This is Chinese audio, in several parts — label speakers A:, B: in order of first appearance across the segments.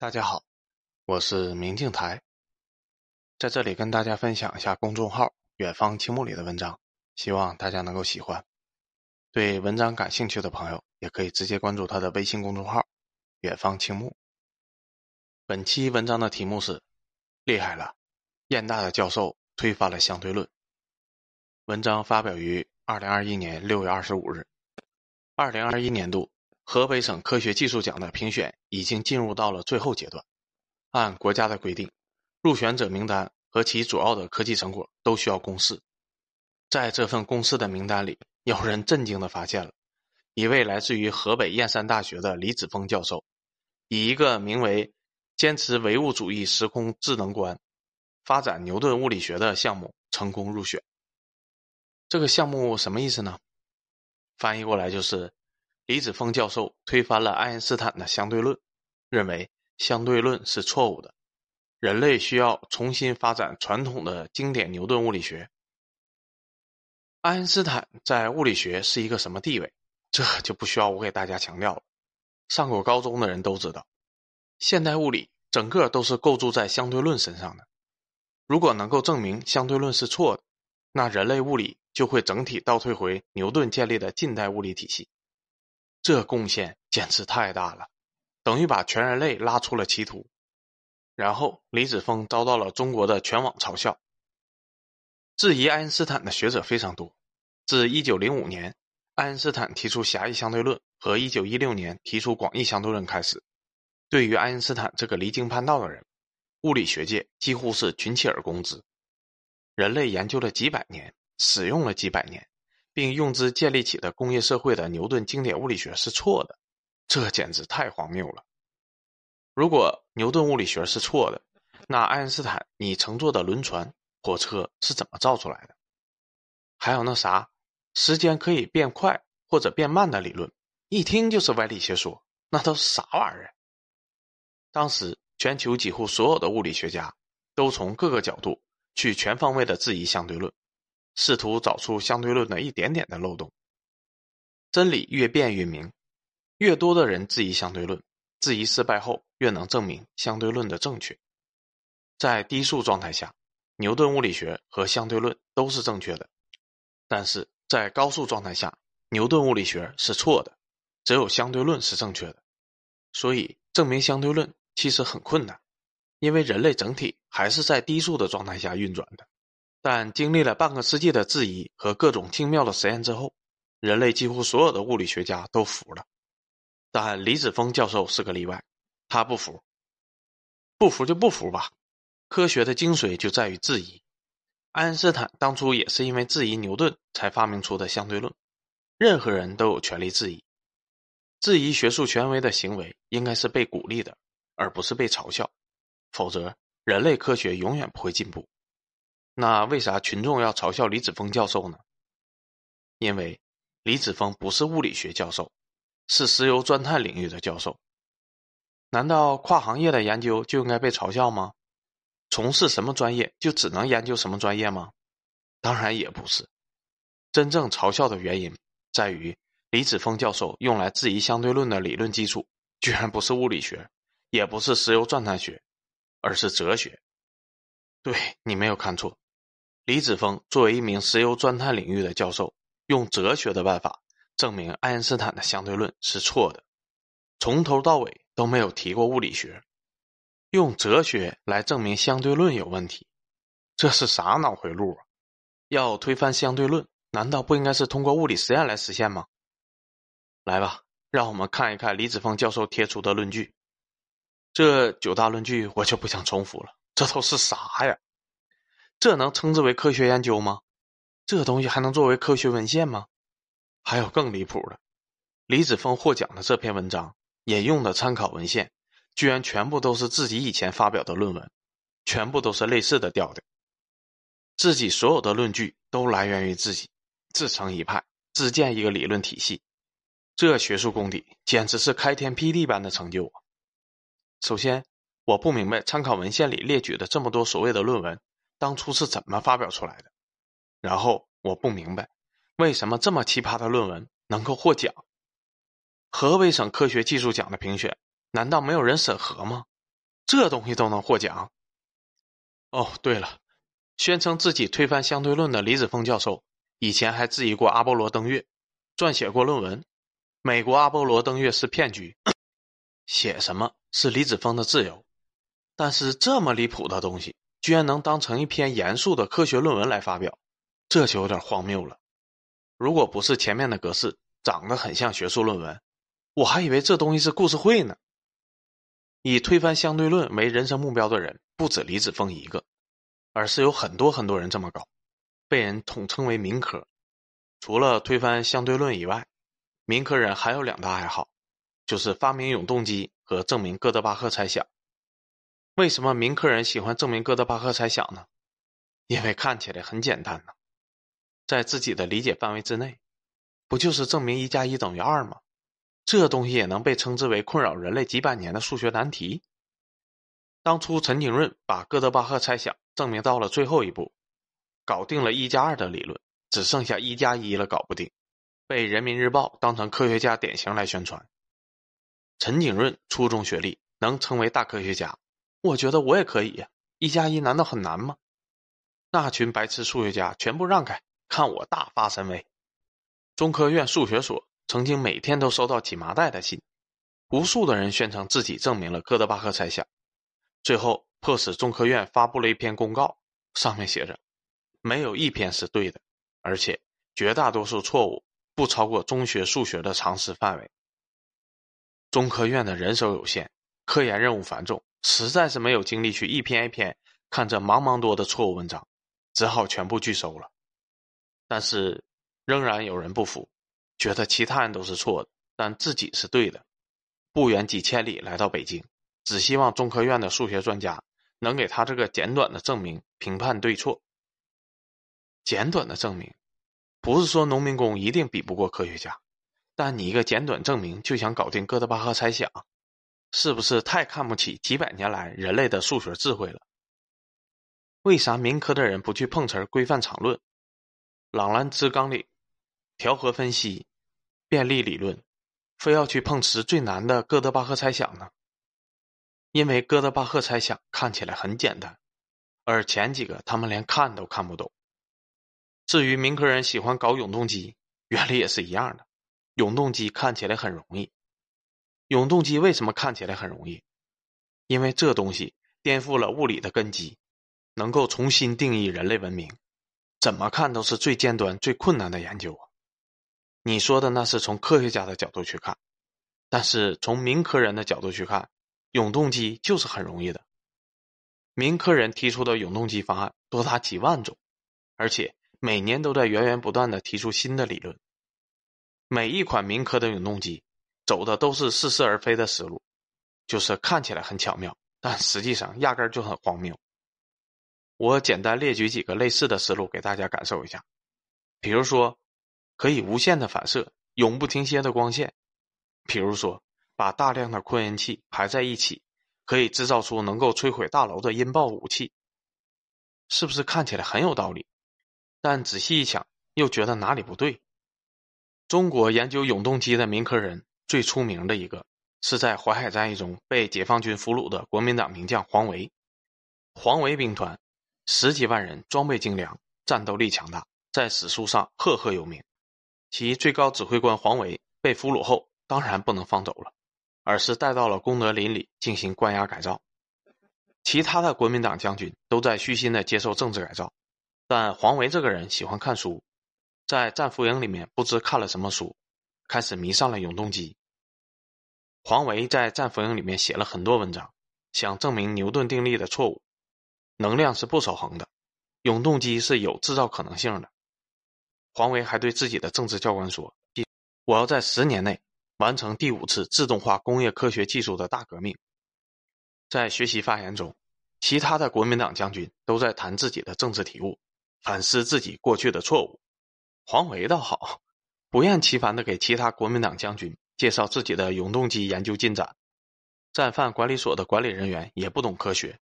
A: 大家好，我是明镜台，在这里跟大家分享一下公众号“远方青木”里的文章，希望大家能够喜欢。对文章感兴趣的朋友，也可以直接关注他的微信公众号“远方青木”。本期文章的题目是“厉害了，燕大的教授推翻了相对论”。文章发表于二零二一年六月二十五日。二零二一年度。河北省科学技术奖的评选已经进入到了最后阶段。按国家的规定，入选者名单和其主要的科技成果都需要公示。在这份公示的名单里，有人震惊地发现了一位来自于河北燕山大学的李子峰教授，以一个名为“坚持唯物主义时空智能观，发展牛顿物理学”的项目成功入选。这个项目什么意思呢？翻译过来就是。李子峰教授推翻了爱因斯坦的相对论，认为相对论是错误的，人类需要重新发展传统的经典牛顿物理学。爱因斯坦在物理学是一个什么地位？这就不需要我给大家强调了。上过高中的人都知道，现代物理整个都是构筑在相对论身上的。如果能够证明相对论是错的，那人类物理就会整体倒退回牛顿建立的近代物理体系。这贡献简直太大了，等于把全人类拉出了歧途。然后李子峰遭到了中国的全网嘲笑。质疑爱因斯坦的学者非常多。自1905年爱因斯坦提出狭义相对论和1916年提出广义相对论开始，对于爱因斯坦这个离经叛道的人，物理学界几乎是群起而攻之。人类研究了几百年，使用了几百年。并用之建立起的工业社会的牛顿经典物理学是错的，这简直太荒谬了。如果牛顿物理学是错的，那爱因斯坦你乘坐的轮船、火车是怎么造出来的？还有那啥，时间可以变快或者变慢的理论，一听就是歪理邪说，那都是啥玩意儿？当时全球几乎所有的物理学家都从各个角度去全方位的质疑相对论。试图找出相对论的一点点的漏洞。真理越辩越明，越多的人质疑相对论，质疑失败后越能证明相对论的正确。在低速状态下，牛顿物理学和相对论都是正确的；但是在高速状态下，牛顿物理学是错的，只有相对论是正确的。所以证明相对论其实很困难，因为人类整体还是在低速的状态下运转的。但经历了半个世纪的质疑和各种精妙的实验之后，人类几乎所有的物理学家都服了。但李子峰教授是个例外，他不服。不服就不服吧，科学的精髓就在于质疑。爱因斯坦当初也是因为质疑牛顿才发明出的相对论。任何人都有权利质疑，质疑学术权威的行为应该是被鼓励的，而不是被嘲笑。否则，人类科学永远不会进步。那为啥群众要嘲笑李子峰教授呢？因为李子峰不是物理学教授，是石油钻探领域的教授。难道跨行业的研究就应该被嘲笑吗？从事什么专业就只能研究什么专业吗？当然也不是。真正嘲笑的原因在于李子峰教授用来质疑相对论的理论基础，居然不是物理学，也不是石油钻探学，而是哲学。对你没有看错。李子峰作为一名石油钻探领域的教授，用哲学的办法证明爱因斯坦的相对论是错的，从头到尾都没有提过物理学，用哲学来证明相对论有问题，这是啥脑回路啊？要推翻相对论，难道不应该是通过物理实验来实现吗？来吧，让我们看一看李子峰教授贴出的论据。这九大论据我就不想重复了，这都是啥呀？这能称之为科学研究吗？这东西还能作为科学文献吗？还有更离谱的，李子峰获奖的这篇文章引用的参考文献，居然全部都是自己以前发表的论文，全部都是类似的调调。自己所有的论据都来源于自己，自成一派，自建一个理论体系，这学术功底简直是开天辟地般的成就啊！首先，我不明白参考文献里列举的这么多所谓的论文。当初是怎么发表出来的？然后我不明白，为什么这么奇葩的论文能够获奖？河北省科学技术奖的评选，难道没有人审核吗？这东西都能获奖。哦，对了，宣称自己推翻相对论的李子峰教授，以前还质疑过阿波罗登月，撰写过论文《美国阿波罗登月是骗局》，写什么是李子峰的自由。但是这么离谱的东西，居然能当成一篇严肃的科学论文来发表，这就有点荒谬了。如果不是前面的格式长得很像学术论文，我还以为这东西是故事会呢。以推翻相对论为人生目标的人不止李子峰一个，而是有很多很多人这么搞，被人统称为民科。除了推翻相对论以外，民科人还有两大爱好，就是发明永动机和证明哥德巴赫猜想。为什么民科人喜欢证明哥德巴赫猜想呢？因为看起来很简单呢，在自己的理解范围之内，不就是证明一加一等于二吗？这东西也能被称之为困扰人类几百年的数学难题。当初陈景润把哥德巴赫猜想证明到了最后一步，搞定了一加二的理论，只剩下一加一了，搞不定，被人民日报当成科学家典型来宣传。陈景润初中学历能成为大科学家，我觉得我也可以。一加一难道很难吗？那群白痴数学家全部让开，看我大发神威！中科院数学所。曾经每天都收到几麻袋的信，无数的人宣称自己证明了哥德巴赫猜想，最后迫使中科院发布了一篇公告，上面写着：没有一篇是对的，而且绝大多数错误不超过中学数学的常识范围。中科院的人手有限，科研任务繁重，实在是没有精力去一篇一篇看这茫茫多的错误文章，只好全部拒收了。但是，仍然有人不服。觉得其他人都是错的，但自己是对的，不远几千里来到北京，只希望中科院的数学专家能给他这个简短的证明评判对错。简短的证明，不是说农民工一定比不过科学家，但你一个简短证明就想搞定哥德巴赫猜想，是不是太看不起几百年来人类的数学智慧了？为啥民科的人不去碰瓷规范场论、朗兰兹纲领、调和分析？便利理论，非要去碰瓷最难的哥德巴赫猜想呢？因为哥德巴赫猜想看起来很简单，而前几个他们连看都看不懂。至于民科人喜欢搞永动机，原理也是一样的。永动机看起来很容易，永动机为什么看起来很容易？因为这东西颠覆了物理的根基，能够重新定义人类文明，怎么看都是最尖端、最困难的研究啊！你说的那是从科学家的角度去看，但是从民科人的角度去看，永动机就是很容易的。民科人提出的永动机方案多达几万种，而且每年都在源源不断的提出新的理论。每一款民科的永动机走的都是似是而非的思路，就是看起来很巧妙，但实际上压根就很荒谬。我简单列举几个类似的思路给大家感受一下，比如说。可以无限的反射永不停歇的光线，比如说把大量的扩音器排在一起，可以制造出能够摧毁大楼的音爆武器，是不是看起来很有道理？但仔细一想，又觉得哪里不对。中国研究永动机的民科人最出名的一个，是在淮海战役中被解放军俘虏的国民党名将黄维。黄维兵团十几万人，装备精良，战斗力强大，在史书上赫赫有名。其最高指挥官黄维被俘虏后，当然不能放走了，而是带到了功德林里进行关押改造。其他的国民党将军都在虚心的接受政治改造，但黄维这个人喜欢看书，在战俘营里面不知看了什么书，开始迷上了永动机。黄维在战俘营里面写了很多文章，想证明牛顿定律的错误：能量是不守恒的，永动机是有制造可能性的。黄维还对自己的政治教官说：“我要在十年内完成第五次自动化工业科学技术的大革命。”在学习发言中，其他的国民党将军都在谈自己的政治体悟，反思自己过去的错误。黄维倒好，不厌其烦地给其他国民党将军介绍自己的永动机研究进展。战犯管理所的管理人员也不懂科学，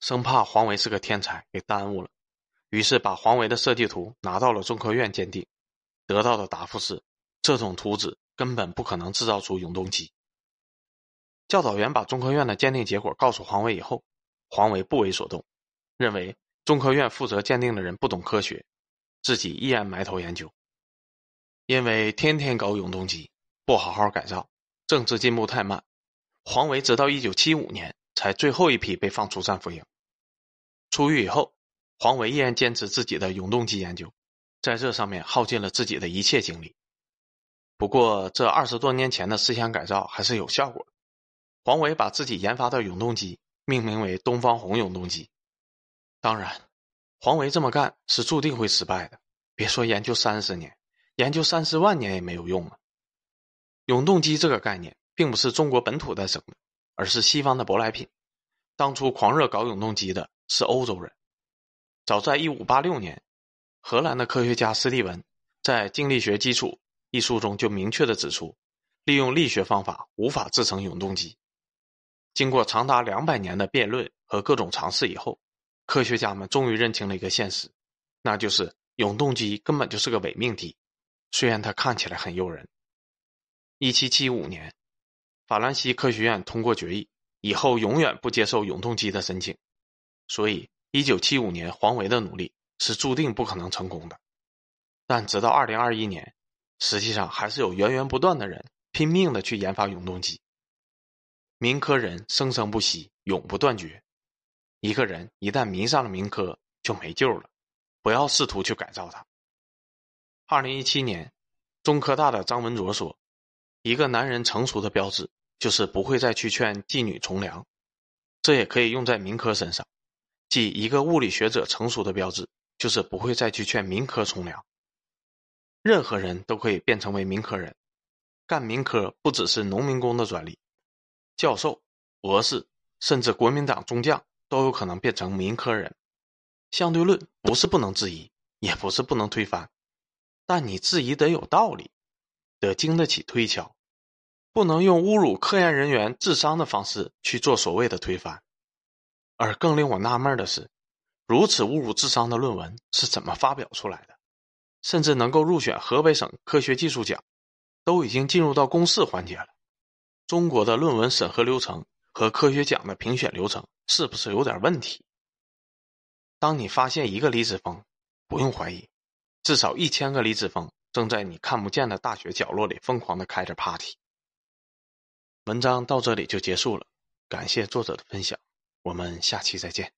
A: 生怕黄维是个天才给耽误了。于是把黄维的设计图拿到了中科院鉴定，得到的答复是：这种图纸根本不可能制造出永动机。教导员把中科院的鉴定结果告诉黄维以后，黄维不为所动，认为中科院负责鉴定的人不懂科学，自己依然埋头研究。因为天天搞永动机，不好好改造，政治进步太慢，黄维直到一九七五年才最后一批被放出战俘营。出狱以后，黄维依然坚持自己的永动机研究，在这上面耗尽了自己的一切精力。不过，这二十多年前的思想改造还是有效果。黄维把自己研发的永动机命名为“东方红永动机”。当然，黄维这么干是注定会失败的。别说研究三十年。研究三十万年也没有用啊！永动机这个概念并不是中国本土诞生的，而是西方的舶来品。当初狂热搞永动机的是欧洲人。早在1586年，荷兰的科学家斯蒂文在《静力学基础》一书中就明确的指出，利用力学方法无法制成永动机。经过长达两百年的辩论和各种尝试以后，科学家们终于认清了一个现实，那就是永动机根本就是个伪命题。虽然它看起来很诱人。一七七五年，法兰西科学院通过决议，以后永远不接受永动机的申请。所以，一九七五年黄维的努力是注定不可能成功的。但直到二零二一年，实际上还是有源源不断的人拼命的去研发永动机。民科人生生不息，永不断绝。一个人一旦迷上了民科，就没救了。不要试图去改造它。二零一七年，中科大的张文卓说：“一个男人成熟的标志，就是不会再去劝妓女从良。”这也可以用在民科身上，即一个物理学者成熟的标志，就是不会再去劝民科从良。任何人都可以变成为民科人，干民科不只是农民工的专利，教授、博士，甚至国民党中将都有可能变成民科人。相对论不是不能质疑，也不是不能推翻。但你质疑得有道理，得经得起推敲，不能用侮辱科研人员智商的方式去做所谓的推翻。而更令我纳闷的是，如此侮辱智商的论文是怎么发表出来的？甚至能够入选河北省科学技术奖，都已经进入到公示环节了。中国的论文审核流程和科学奖的评选流程是不是有点问题？当你发现一个离子峰，不用怀疑。至少一千个李子峰正在你看不见的大学角落里疯狂的开着 party。文章到这里就结束了，感谢作者的分享，我们下期再见。